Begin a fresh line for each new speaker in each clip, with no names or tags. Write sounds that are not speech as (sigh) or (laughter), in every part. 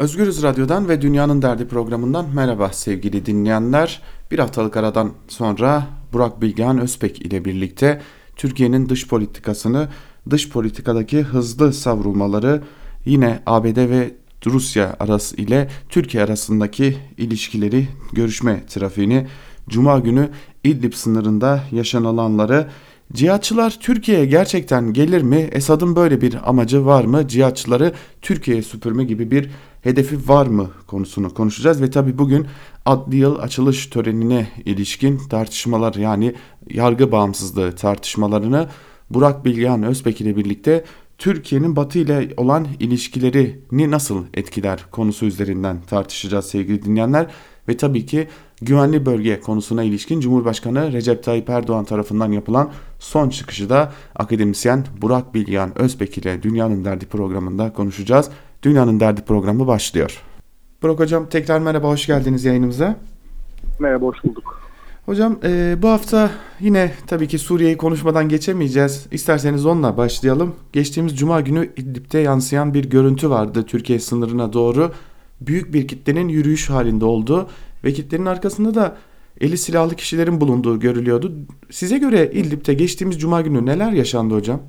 Özgürüz Radyo'dan ve Dünyanın Derdi programından merhaba sevgili dinleyenler. Bir haftalık aradan sonra Burak Bilgehan Özpek ile birlikte Türkiye'nin dış politikasını, dış politikadaki hızlı savrulmaları, yine ABD ve Rusya arası ile Türkiye arasındaki ilişkileri, görüşme trafiğini, Cuma günü İdlib sınırında yaşanılanları Cihatçılar Türkiye'ye gerçekten gelir mi? Esad'ın böyle bir amacı var mı? Cihatçıları Türkiye'ye süpürme gibi bir hedefi var mı konusunu konuşacağız ve tabi bugün adli yıl açılış törenine ilişkin tartışmalar yani yargı bağımsızlığı tartışmalarını Burak Bilgehan Özbek ile birlikte Türkiye'nin Batı ile olan ilişkilerini nasıl etkiler konusu üzerinden tartışacağız sevgili dinleyenler ve tabii ki güvenli bölge konusuna ilişkin Cumhurbaşkanı Recep Tayyip Erdoğan tarafından yapılan son çıkışı da akademisyen Burak Bilgehan Özbek ile Dünyanın Derdi programında konuşacağız. Dünyanın Derdi programı başlıyor. Burak Hocam tekrar merhaba, hoş geldiniz yayınımıza.
Merhaba, hoş bulduk.
Hocam e, bu hafta yine tabii ki Suriye'yi konuşmadan geçemeyeceğiz. İsterseniz onunla başlayalım. Geçtiğimiz cuma günü İdlib'de yansıyan bir görüntü vardı Türkiye sınırına doğru. Büyük bir kitlenin yürüyüş halinde olduğu ve kitlenin arkasında da eli silahlı kişilerin bulunduğu görülüyordu. Size göre İdlib'de geçtiğimiz cuma günü neler yaşandı hocam?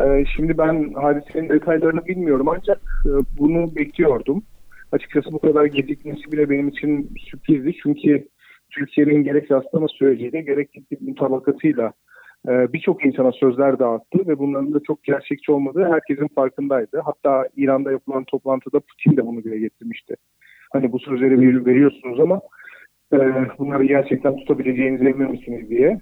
Ee, şimdi ben hadisenin detaylarını bilmiyorum ancak e, bunu bekliyordum. Açıkçası bu kadar gecikmesi bile benim için sürprizdi. Çünkü Türkiye'nin gerek rastlama süreciyle gerek mutabakatıyla e, birçok insana sözler dağıttı ve bunların da çok gerçekçi olmadığı herkesin farkındaydı. Hatta İran'da yapılan toplantıda Putin de bunu dile getirmişti. Hani bu sözleri veriyorsunuz ama e, bunları gerçekten tutabileceğinize emin misiniz diye.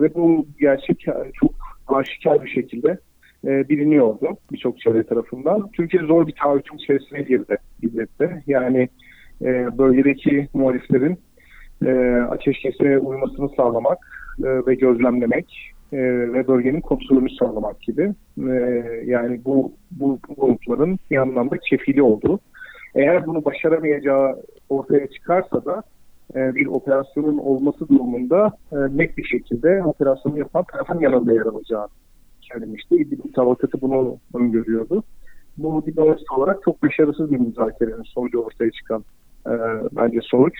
Ve bu gerçek çok aşikar bir şekilde e, biliniyordu birçok çevre tarafından. Türkiye zor bir taahhütün içerisine girdi İdlib'de. Yani e, bölgedeki muhaliflerin e, ateşkese uymasını sağlamak e, ve gözlemlemek e, ve bölgenin kontrolünü sağlamak gibi. E, yani bu, bu, bu grupların bir anlamda kefili oldu. Eğer bunu başaramayacağı ortaya çıkarsa da e, bir operasyonun olması durumunda e, net bir şekilde operasyonu yapan tarafın yanında yer alacağını söylemişti. İdlib mutabakatı bunu öngörüyordu. Bu diplomatik olarak çok başarısız bir müzakerenin sonucu ortaya çıkan e, bence sonuç.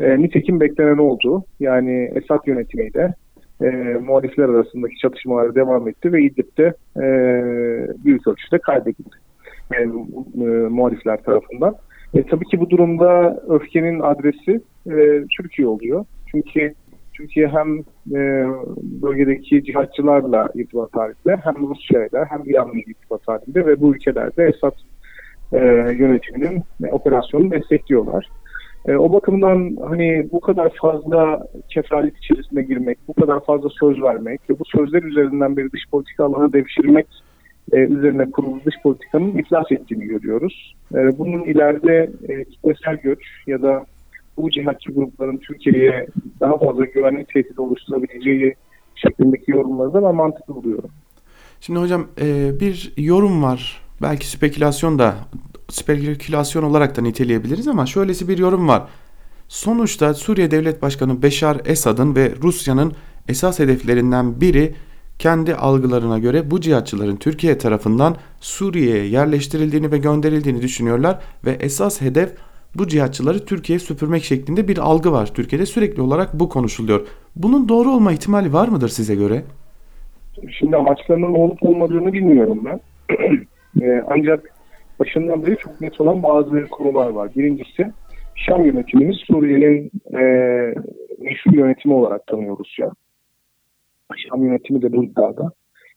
E, nitekim beklenen oldu. Yani Esad yönetimiyle e, muhalifler arasındaki çatışmalar devam etti ve İdlib'de e, büyük ölçüde kaybedildi. Yani, e, muhalifler tarafından. E, tabii ki bu durumda öfkenin adresi e, Türkiye oluyor. Çünkü Türkiye hem e, bölgedeki cihatçılarla irtibat halinde hem Rusya'yla hem İran'la irtibat halinde ve bu ülkelerde Esad e, yönetiminin e, operasyonunu destekliyorlar. E, o bakımdan hani bu kadar fazla kefalet içerisine girmek, bu kadar fazla söz vermek ve bu sözler üzerinden bir dış politika alanı devşirmek e, üzerine kurulu dış politikanın iflas ettiğini görüyoruz. E, bunun ileride e, kitlesel göç ya da bu cihatçı grupların Türkiye'ye daha fazla güvenlik tehdidi oluşturabileceği şeklindeki yorumları da ben mantıklı buluyorum.
Şimdi hocam e, bir yorum var. Belki spekülasyon da spekülasyon olarak da niteleyebiliriz ama şöylesi bir yorum var. Sonuçta Suriye Devlet Başkanı Beşar Esad'ın ve Rusya'nın esas hedeflerinden biri kendi algılarına göre bu cihatçıların Türkiye tarafından Suriye'ye yerleştirildiğini ve gönderildiğini düşünüyorlar ve esas hedef bu cihatçıları Türkiye'ye süpürmek şeklinde bir algı var. Türkiye'de sürekli olarak bu konuşuluyor. Bunun doğru olma ihtimali var mıdır size göre?
Şimdi amaçlarının olup olmadığını bilmiyorum ben. (clears throat) e, ancak başından beri çok net olan bazı konular var. Birincisi Şam yönetimimiz Suriye'nin e, meşhur yönetimi olarak tanıyoruz ya. Şam yönetimi de bu iddiada.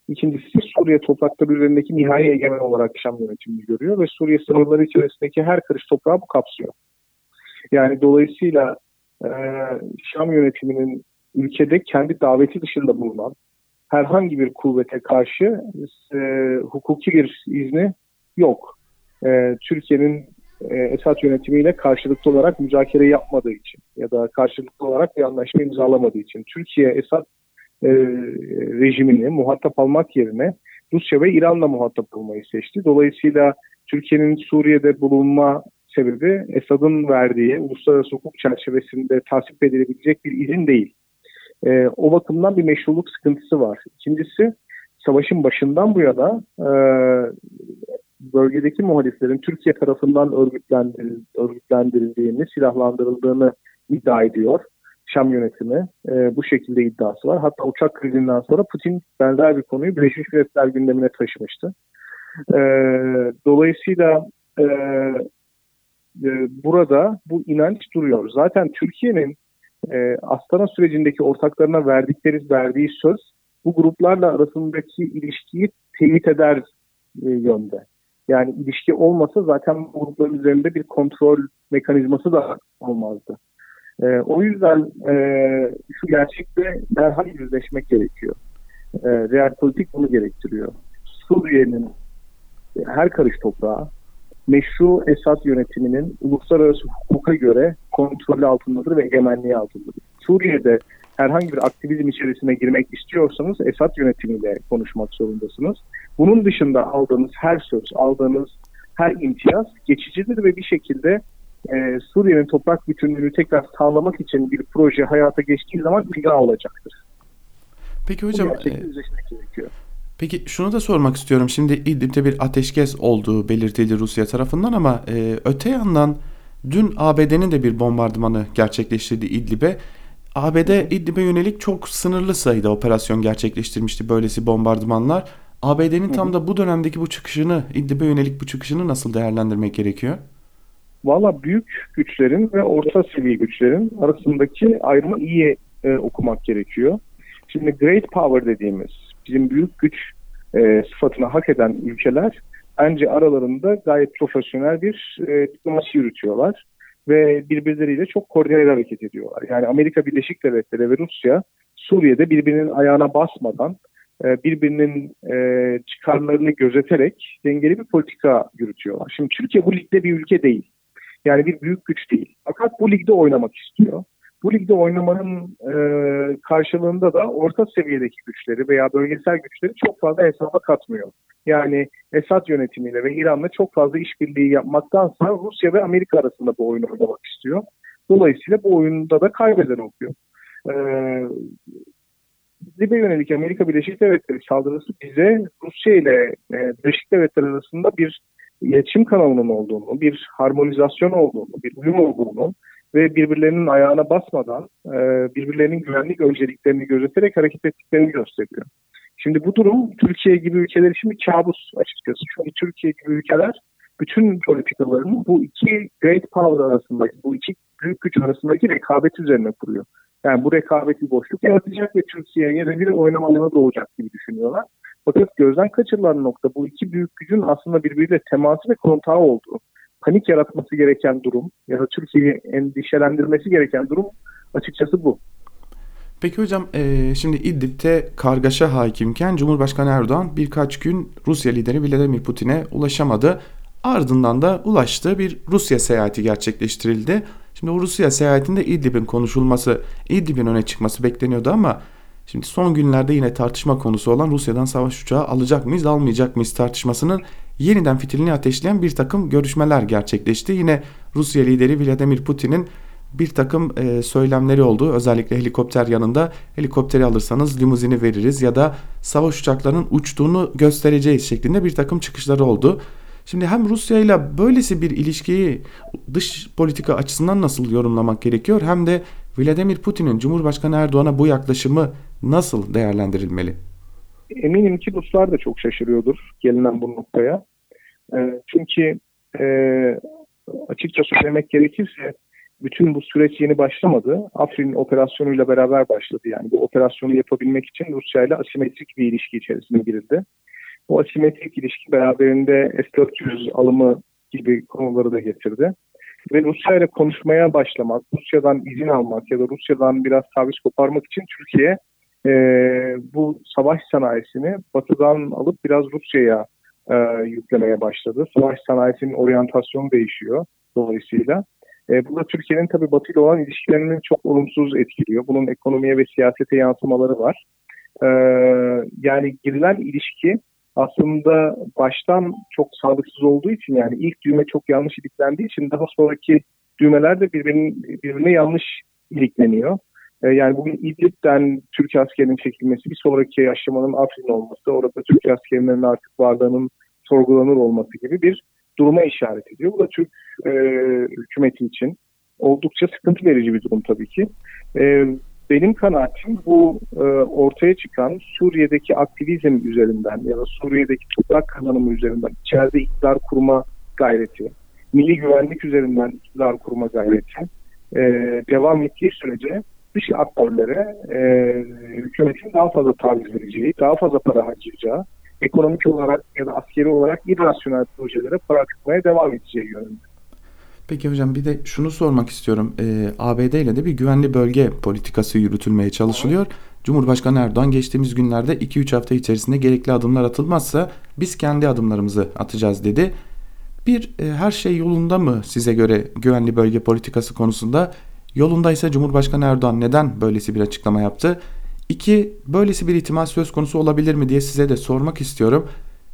İkincisi Suriye toprakları üzerindeki nihai egemen olarak Şam yönetimini görüyor ve Suriye sınırları içerisindeki her karış toprağı bu kapsıyor. Yani dolayısıyla e, Şam yönetiminin ülkede kendi daveti dışında bulunan herhangi bir kuvvete karşı e, hukuki bir izni yok. E, Türkiye'nin e, Esad yönetimiyle karşılıklı olarak müzakere yapmadığı için ya da karşılıklı olarak bir anlaşma imzalamadığı için Türkiye Esad e, rejimini muhatap almak yerine Rusya ve İran'la muhatap olmayı seçti. Dolayısıyla Türkiye'nin Suriye'de bulunma sebebi Esad'ın verdiği uluslararası hukuk çerçevesinde tasvip edilebilecek bir izin değil. E, o bakımdan bir meşruluk sıkıntısı var. İkincisi savaşın başından bu yana e, bölgedeki muhaliflerin Türkiye tarafından örgütlendiril, örgütlendirildiğini, silahlandırıldığını iddia ediyor. Şam yönetimi e, bu şekilde iddiası var. Hatta uçak krizinden sonra Putin benzer bir konuyu Birleşmiş Milletler gündemine taşımıştı. E, dolayısıyla e, e, burada bu inanç duruyor. Zaten Türkiye'nin e, Astana sürecindeki ortaklarına verdikleri verdiği söz bu gruplarla arasındaki ilişkiyi teyit eder e, yönde. Yani ilişki olmasa zaten bu grupların üzerinde bir kontrol mekanizması da olmazdı. E, o yüzden e, şu gerçekle derhal yüzleşmek gerekiyor. E, real politik bunu gerektiriyor. Suriye'nin her karış toprağı meşru Esad yönetiminin uluslararası hukuka göre kontrolü altındadır ve egemenliği altındadır. Suriye'de herhangi bir aktivizm içerisine girmek istiyorsanız Esad yönetimiyle konuşmak zorundasınız. Bunun dışında aldığınız her söz, aldığınız her imtiyaz geçicidir ve bir şekilde e, Suriye'nin toprak bütünlüğünü tekrar sağlamak için bir proje hayata geçtiği zaman ilga olacaktır.
Peki hocam, e, Peki şunu da sormak istiyorum. Şimdi İdlib'de bir ateşkes olduğu belirtildi Rusya tarafından ama e, öte yandan dün ABD'nin de bir bombardımanı gerçekleştirdi İdlib'e. ABD İdlib'e yönelik çok sınırlı sayıda operasyon gerçekleştirmişti böylesi bombardımanlar. ABD'nin tam da bu dönemdeki bu çıkışını, İdlib'e yönelik bu çıkışını nasıl değerlendirmek gerekiyor?
Valla büyük güçlerin ve orta seviye güçlerin arasındaki ayrımı iyi e, okumak gerekiyor. Şimdi great power dediğimiz bizim büyük güç e, sıfatını hak eden ülkeler bence aralarında gayet profesyonel bir e, diplomasi yürütüyorlar ve birbirleriyle çok koordineli hareket ediyorlar. Yani Amerika Birleşik Devletleri ve Rusya Suriye'de birbirinin ayağına basmadan e, birbirinin e, çıkarlarını gözeterek dengeli bir politika yürütüyorlar. Şimdi Türkiye bu ligde bir ülke değil. Yani bir büyük güç değil. Fakat bu ligde oynamak istiyor. Bu ligde oynamanın e, karşılığında da orta seviyedeki güçleri veya bölgesel güçleri çok fazla hesaba katmıyor. Yani Esad yönetimiyle ve İran'la çok fazla işbirliği yapmaktansa Rusya ve Amerika arasında bu oyunu oynamak istiyor. Dolayısıyla bu oyunda da kaybeden oluyor. Ee, Libya yönelik Amerika Birleşik Devletleri saldırısı bize Rusya ile e, Birleşik Devletler arasında bir iletişim kanalının olduğunu, bir harmonizasyon olduğunu, bir uyum olduğunu ve birbirlerinin ayağına basmadan e, birbirlerinin güvenlik önceliklerini gözeterek hareket ettiklerini gösteriyor. Şimdi bu durum Türkiye gibi ülkeler için bir kabus açıkçası. Çünkü Türkiye gibi ülkeler bütün politikalarını bu iki great power arasındaki, bu iki büyük güç arasındaki rekabet üzerine kuruyor. Yani bu rekabet bir boşluk yaratacak ve Türkiye'ye de bir oynama alanı doğacak gibi düşünüyorlar. Fakat gözden kaçırılan nokta bu iki büyük gücün aslında birbiriyle teması ve kontağı olduğu panik yaratması gereken durum ya da Türkiye'yi endişelendirmesi gereken durum açıkçası bu.
Peki hocam e, şimdi İdlib'te kargaşa hakimken Cumhurbaşkanı Erdoğan birkaç gün Rusya lideri Vladimir Putin'e ulaşamadı. Ardından da ulaştığı bir Rusya seyahati gerçekleştirildi. Şimdi o Rusya seyahatinde İdlib'in konuşulması, İdlib'in öne çıkması bekleniyordu ama şimdi son günlerde yine tartışma konusu olan Rusya'dan savaş uçağı alacak mıyız, almayacak mıyız tartışmasının yeniden fitilini ateşleyen bir takım görüşmeler gerçekleşti. Yine Rusya lideri Vladimir Putin'in bir takım e, söylemleri oldu. Özellikle helikopter yanında helikopteri alırsanız limuzini veririz ya da savaş uçaklarının uçtuğunu göstereceğiz şeklinde bir takım çıkışları oldu. Şimdi hem Rusya ile böylesi bir ilişkiyi dış politika açısından nasıl yorumlamak gerekiyor hem de Vladimir Putin'in Cumhurbaşkanı Erdoğan'a bu yaklaşımı nasıl değerlendirilmeli?
Eminim ki Ruslar da çok şaşırıyordur gelinen bu noktaya. E, çünkü e, açıkça söylemek gerekirse bütün bu süreç yeni başlamadı. Afrin operasyonuyla beraber başladı. Yani bu operasyonu yapabilmek için Rusya ile asimetrik bir ilişki içerisine girildi. Bu asimetrik ilişki beraberinde S-400 alımı gibi konuları da getirdi. Ve Rusya ile konuşmaya başlamak, Rusya'dan izin almak ya da Rusya'dan biraz taviz koparmak için Türkiye e, bu savaş sanayisini batıdan alıp biraz Rusya'ya e, yüklemeye başladı. Savaş sanayisinin oryantasyonu değişiyor dolayısıyla. E, bu da Türkiye'nin tabii Batı ile olan ilişkilerini çok olumsuz etkiliyor. Bunun ekonomiye ve siyasete yansımaları var. E, yani girilen ilişki aslında baştan çok sağlıksız olduğu için yani ilk düğme çok yanlış iliklendiği için daha sonraki düğmeler de birbirine, birbirine yanlış ilikleniyor. E, yani bugün İdlib'den Türk askerinin çekilmesi, bir sonraki aşamanın Afrin olması, orada Türk askerinin artık varlığının sorgulanır olması gibi bir duruma işaret ediyor. Bu da Türk e, hükümeti için oldukça sıkıntı verici bir durum tabii ki. E, benim kanaatim bu e, ortaya çıkan Suriye'deki aktivizm üzerinden ya da Suriye'deki toprak kazanımı üzerinden içeride iktidar kurma gayreti, milli güvenlik üzerinden iktidar kurma gayreti e, devam ettiği sürece dış aktörlere e, hükümetin daha fazla taviz vereceği, daha fazla para harcayacağı, ekonomik olarak ya da askeri olarak irrasyonel projelere para akıtmaya devam edeceği yönünde.
Peki hocam bir de şunu sormak istiyorum. Ee, ABD ile de bir güvenli bölge politikası yürütülmeye çalışılıyor. Cumhurbaşkanı Erdoğan geçtiğimiz günlerde 2-3 hafta içerisinde gerekli adımlar atılmazsa biz kendi adımlarımızı atacağız dedi. Bir e, her şey yolunda mı size göre güvenli bölge politikası konusunda? Yolundaysa Cumhurbaşkanı Erdoğan neden böylesi bir açıklama yaptı? İki, böylesi bir ihtimal söz konusu olabilir mi diye size de sormak istiyorum.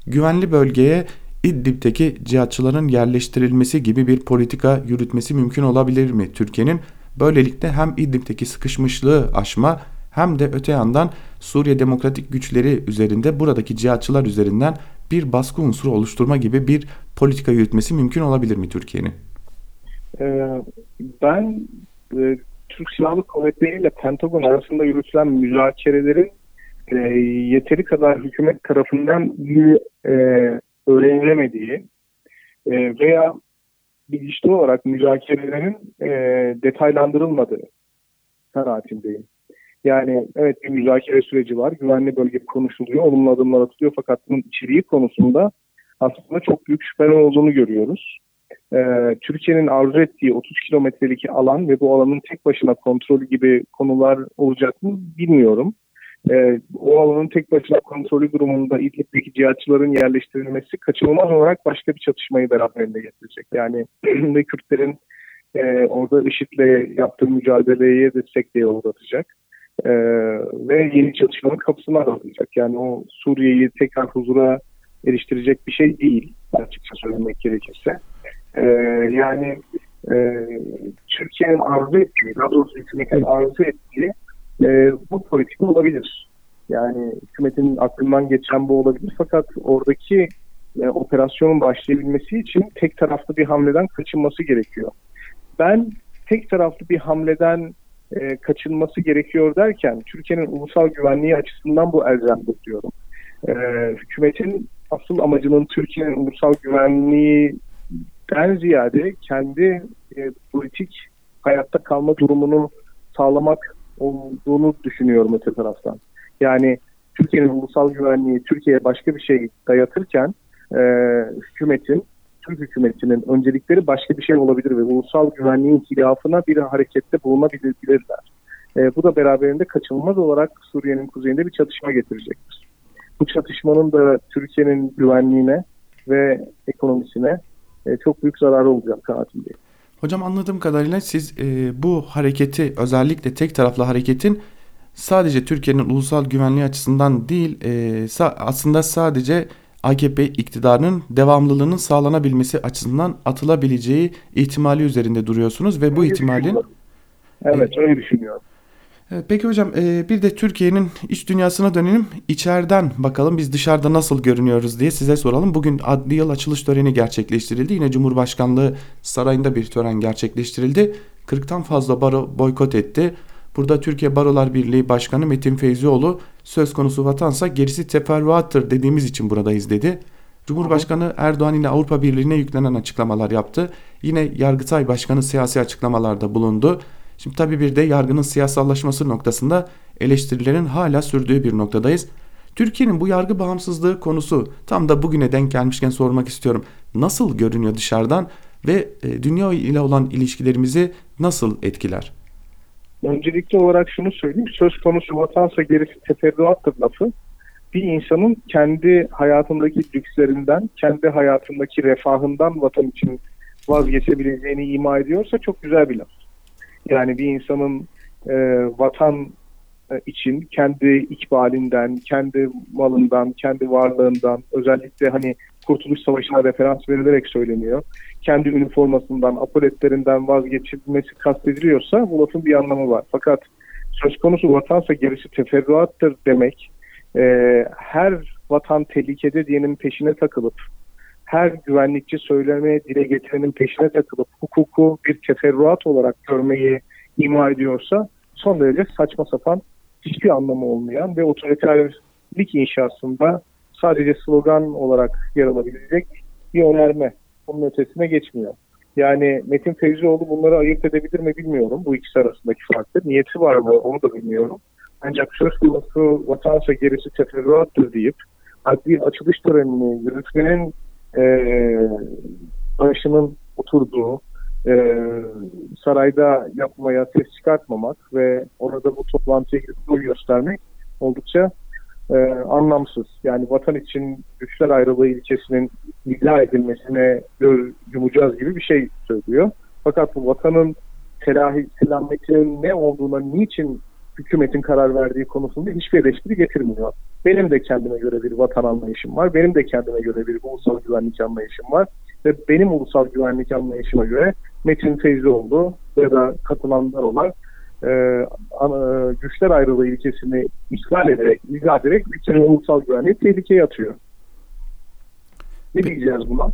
Güvenli bölgeye İdlib'deki cihatçıların yerleştirilmesi gibi bir politika yürütmesi mümkün olabilir mi Türkiye'nin? Böylelikle hem İdlib'deki sıkışmışlığı aşma hem de öte yandan Suriye demokratik güçleri üzerinde buradaki cihatçılar üzerinden bir baskı unsuru oluşturma gibi bir politika yürütmesi mümkün olabilir mi Türkiye'nin?
Ee, ben e, Türk Silahlı Kuvvetleri ile Pentagon arasında yürütülen müzakerelerin e, yeteri kadar hükümet tarafından iyi e, öğrenilemediği e, veya bilinçli olarak müzakerelerin e, detaylandırılmadığı kanaatindeyim. Yani evet bir müzakere süreci var, güvenli bölge konuşuluyor, olumlu adımlar atılıyor fakat bunun içeriği konusunda aslında çok büyük şüpheler olduğunu görüyoruz. Ee, Türkiye'nin arzu ettiği 30 kilometrelik alan ve bu alanın tek başına kontrolü gibi konular olacak mı bilmiyorum e, o alanın tek başına kontrolü durumunda İdlib'deki cihatçıların yerleştirilmesi kaçınılmaz olarak başka bir çatışmayı beraberinde getirecek. Yani (clears throat) ve Kürtlerin e, orada IŞİD'le yaptığı mücadeleye destek de uğratacak. E, ve yeni çatışmanın kapısını aralayacak. Yani o Suriye'yi tekrar huzura eriştirecek bir şey değil açıkça söylemek gerekirse. E, yani e, Türkiye'nin arzu ettiği, daha doğrusu hükümetin arzu ettiği e, bu politika olabilir. Yani hükümetin aklından geçen bu olabilir fakat oradaki e, operasyonun başlayabilmesi için tek taraflı bir hamleden kaçınması gerekiyor. Ben tek taraflı bir hamleden e, kaçınması gerekiyor derken Türkiye'nin ulusal güvenliği açısından bu elzemdir diyorum. E, hükümetin asıl amacının Türkiye'nin ulusal güvenliğinden ziyade kendi e, politik hayatta kalma durumunu sağlamak olduğunu düşünüyorum öte taraftan. Yani Türkiye'nin ulusal güvenliği Türkiye'ye başka bir şey dayatırken e, hükümetin, Türk hükümetinin öncelikleri başka bir şey olabilir ve ulusal güvenliğin hilafına bir harekette bulunabilirler. E, bu da beraberinde kaçınılmaz olarak Suriye'nin kuzeyinde bir çatışma getirecektir. Bu çatışmanın da Türkiye'nin güvenliğine ve ekonomisine e, çok büyük zararı olacak kanaatimdeyim.
Hocam anladığım kadarıyla siz e, bu hareketi özellikle tek taraflı hareketin sadece Türkiye'nin ulusal güvenliği açısından değil e, sa- aslında sadece AKP iktidarının devamlılığının sağlanabilmesi açısından atılabileceği ihtimali üzerinde duruyorsunuz ve bu öyle ihtimalin
Evet öyle düşünüyorum.
Peki hocam e, bir de Türkiye'nin iç dünyasına dönelim. İçeriden bakalım biz dışarıda nasıl görünüyoruz diye size soralım. Bugün adli yıl açılış töreni gerçekleştirildi. Yine Cumhurbaşkanlığı sarayında bir tören gerçekleştirildi. 40'tan fazla baro boykot etti. Burada Türkiye Barolar Birliği Başkanı Metin Feyzioğlu söz konusu vatansa gerisi teferruattır dediğimiz için buradayız dedi. Cumhurbaşkanı Erdoğan ile Avrupa Birliği'ne yüklenen açıklamalar yaptı. Yine Yargıtay Başkanı siyasi açıklamalarda bulundu. Şimdi tabii bir de yargının siyasallaşması noktasında eleştirilerin hala sürdüğü bir noktadayız. Türkiye'nin bu yargı bağımsızlığı konusu tam da bugüne denk gelmişken sormak istiyorum. Nasıl görünüyor dışarıdan ve e, dünya ile olan ilişkilerimizi nasıl etkiler?
Öncelikli olarak şunu söyleyeyim. Söz konusu vatansa gerisi teferruattır lafı. Bir insanın kendi hayatındaki lükslerinden, kendi hayatındaki refahından vatan için vazgeçebileceğini ima ediyorsa çok güzel bir laf. Yani bir insanın e, vatan e, için kendi ikbalinden, kendi malından, kendi varlığından özellikle hani Kurtuluş Savaşı'na referans verilerek söyleniyor. Kendi üniformasından, apoletlerinden vazgeçilmesi kastediliyorsa bu lafın bir anlamı var. Fakat söz konusu vatansa gerisi teferruattır demek e, her vatan tehlikede diyenin peşine takılıp her güvenlikçi söyleme dile getirenin peşine takılıp hukuku bir teferruat olarak görmeyi ima ediyorsa son derece saçma sapan hiçbir anlamı olmayan ve otoriterlik inşasında sadece slogan olarak yer alabilecek bir önerme. Bunun ötesine geçmiyor. Yani Metin Feyzioğlu bunları ayırt edebilir mi bilmiyorum. Bu ikisi arasındaki farkı. Niyeti var mı onu da bilmiyorum. Ancak söz konusu vatansa gerisi teferruattır deyip bir açılış törenini yürütmenin e, başının oturduğu e, sarayda yapmaya ses çıkartmamak ve orada bu toplantıya gidip göstermek oldukça e, anlamsız. Yani vatan için güçler ayrılığı ilkesinin iddia edilmesine göz yumacağız gibi bir şey söylüyor. Fakat bu vatanın telahi, selametinin ne olduğuna niçin hükümetin karar verdiği konusunda hiçbir eleştiri getirmiyor. Benim de kendime göre bir vatan anlayışım var. Benim de kendime göre bir ulusal güvenlik anlayışım var. Ve benim ulusal güvenlik anlayışıma göre Metin Feyzioğlu ya da katılanlar olan e, güçler ayrılığı ilkesini ihlal ederek, izah ederek bütün ulusal güvenliği tehlikeye atıyor. Ne diyeceğiz buna?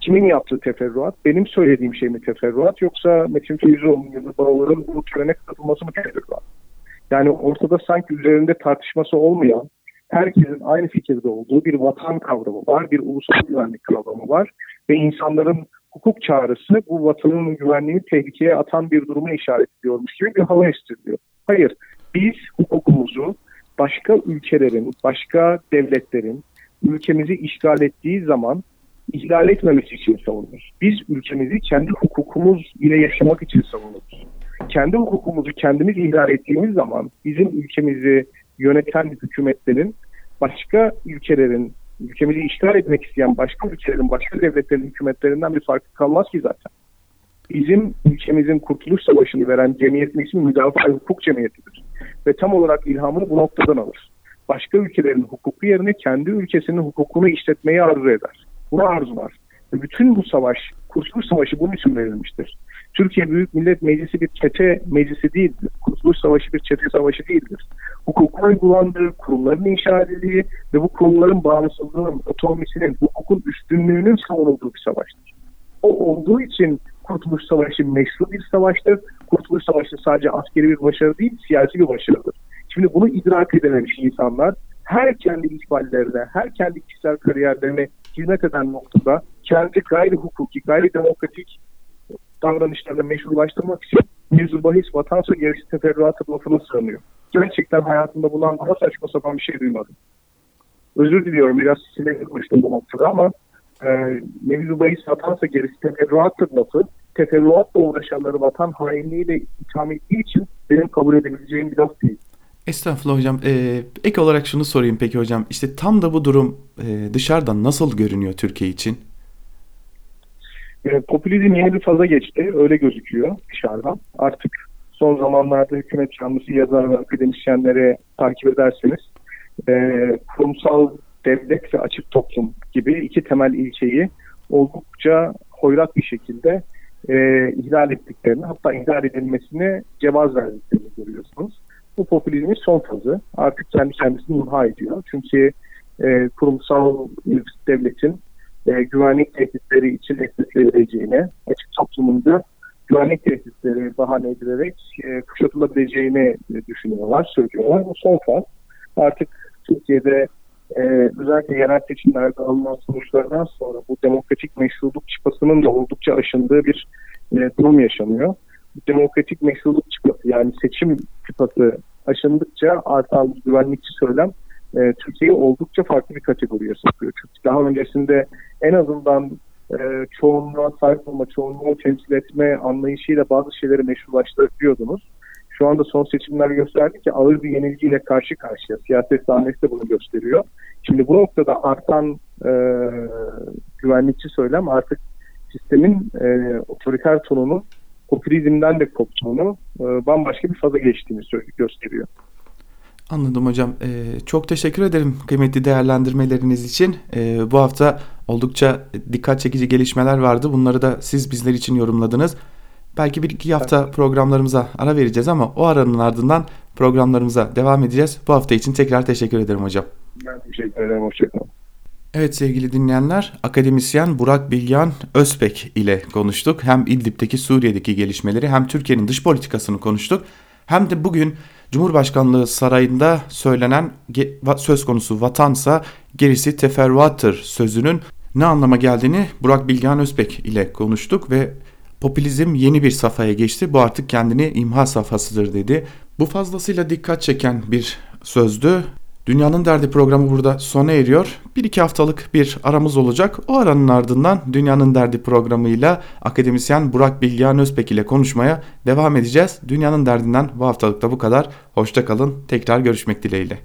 Kimin yaptığı teferruat? Benim söylediğim şey mi teferruat yoksa Metin Feyzoğlu'nun ya da bağların bu törene katılması mı teferruat? Yani ortada sanki üzerinde tartışması olmayan, herkesin aynı fikirde olduğu bir vatan kavramı var, bir ulusal güvenlik kavramı var ve insanların hukuk çağrısı bu vatanın güvenliğini tehlikeye atan bir duruma işaret ediyormuş gibi bir hava estiriliyor. Hayır, biz hukukumuzu başka ülkelerin, başka devletlerin ülkemizi işgal ettiği zaman ihlal etmemesi için savunuruz. Biz ülkemizi kendi hukukumuz ile yaşamak için savunuruz. Kendi hukukumuzu kendimiz ihlal ettiğimiz zaman bizim ülkemizi yöneten hükümetlerin başka ülkelerin ülkemizi işgal etmek isteyen başka ülkelerin, başka devletlerin hükümetlerinden bir farkı kalmaz ki zaten. Bizim ülkemizin Kurtuluş Savaşı'nı veren cemiyetin ismi Müdafaa Hukuk Cemiyeti'dir. Ve tam olarak ilhamını bu noktadan alır. Başka ülkelerin hukuku yerine kendi ülkesinin hukukunu işletmeyi arzu eder. Bunu arzular. Bütün bu savaş, Kurtuluş Savaşı bunun için verilmiştir. Türkiye Büyük Millet Meclisi bir çete meclisi değildir. Kurtuluş Savaşı bir çete savaşı değildir. Hukukun uygulandığı, kurumların inşa edildiği ve bu kurumların bağımsızlığının, otonomisinin, hukukun üstünlüğünün savunulduğu bir savaştır. O olduğu için Kurtuluş Savaşı meşru bir savaştır. Kurtuluş Savaşı sadece askeri bir başarı değil, siyasi bir başarıdır. Şimdi bunu idrak edememiş insanlar her kendi ihballerine, her kendi kişisel kariyerlerine hizmet eden noktada kendi gayri hukuki, gayri demokratik davranışlarını meşrulaştırmak için mevzu bahis vatansa gerisi teferruatı lafına sığınıyor. Gerçekten hayatımda bulan daha saçma sapan bir şey duymadım. Özür diliyorum biraz sinirlenmiştim bu noktada ama e, mevzu bahis vatansa gerisi teferruattır lafı teferruatla uğraşanları vatan hainliğiyle itham ettiği için benim kabul edebileceğim bir laf değil.
Estağfurullah hocam. Ee, ek olarak şunu sorayım peki hocam. İşte tam da bu durum e, dışarıdan nasıl görünüyor Türkiye için?
E, popülizm yeni bir faza geçti. Öyle gözüküyor dışarıdan. Artık son zamanlarda hükümet yanlısı yazar ve akademisyenleri takip ederseniz e, kurumsal devlet ve açık toplum gibi iki temel ilkeyi oldukça hoyrat bir şekilde e, ihlal ettiklerini hatta ihlal edilmesine cevaz verdiklerini görüyorsunuz. Bu popülizmin son fazı artık kendi kendisini imha ediyor. Çünkü e, kurumsal devletin e, güvenlik tehditleri için ekletileceğine, açık toplumunda güvenlik tehditleri bahane edilerek e, kuşatılabileceğini düşünüyorlar, söylüyorlar. Bu son faz. Artık Türkiye'de e, özellikle yerel seçimlerde alınan sonuçlardan sonra bu demokratik meşruluk çıpasının da oldukça aşındığı bir e, durum yaşanıyor. Demokratik meşruluk çıpası yani seçim çıpası aşındıkça artan güvenlikçi söylem e, Türkiye'yi oldukça farklı bir kategoriye sokuyor. Çünkü daha öncesinde en azından e, çoğunluğa sahip olma, çoğunluğu temsil etme anlayışıyla bazı şeyleri meşrulaştırıyordunuz. Şu anda son seçimler gösterdi ki ağır bir yenilgiyle karşı karşıya. Siyaset sahnesi de bunu gösteriyor. Şimdi bu noktada artan e, güvenlikçi söylem artık sistemin e, otoriter tonunu popülizmden de koptuğunu, e, bambaşka bir faza geçtiğini gösteriyor.
Anladım hocam. Ee, çok teşekkür ederim kıymetli değerlendirmeleriniz için. Ee, bu hafta oldukça dikkat çekici gelişmeler vardı. Bunları da siz bizler için yorumladınız. Belki bir iki hafta programlarımıza ara vereceğiz ama o aranın ardından programlarımıza devam edeceğiz. Bu hafta için tekrar teşekkür ederim hocam.
Ben teşekkür ederim. Hoşçakalın.
Evet sevgili dinleyenler, akademisyen Burak Bilgehan Özpek ile konuştuk. Hem İdlib'deki Suriye'deki gelişmeleri hem Türkiye'nin dış politikasını konuştuk. Hem de bugün Cumhurbaşkanlığı sarayında söylenen söz konusu vatansa gerisi teferruattır sözünün ne anlama geldiğini Burak Bilgehan Özbek ile konuştuk ve popülizm yeni bir safhaya geçti. Bu artık kendini imha safhasıdır dedi. Bu fazlasıyla dikkat çeken bir sözdü. Dünyanın Derdi programı burada sona eriyor. Bir iki haftalık bir aramız olacak. O aranın ardından Dünyanın Derdi programıyla akademisyen Burak Bilgehan Özpek ile konuşmaya devam edeceğiz. Dünyanın Derdi'nden bu haftalıkta bu kadar. Hoşçakalın. Tekrar görüşmek dileğiyle.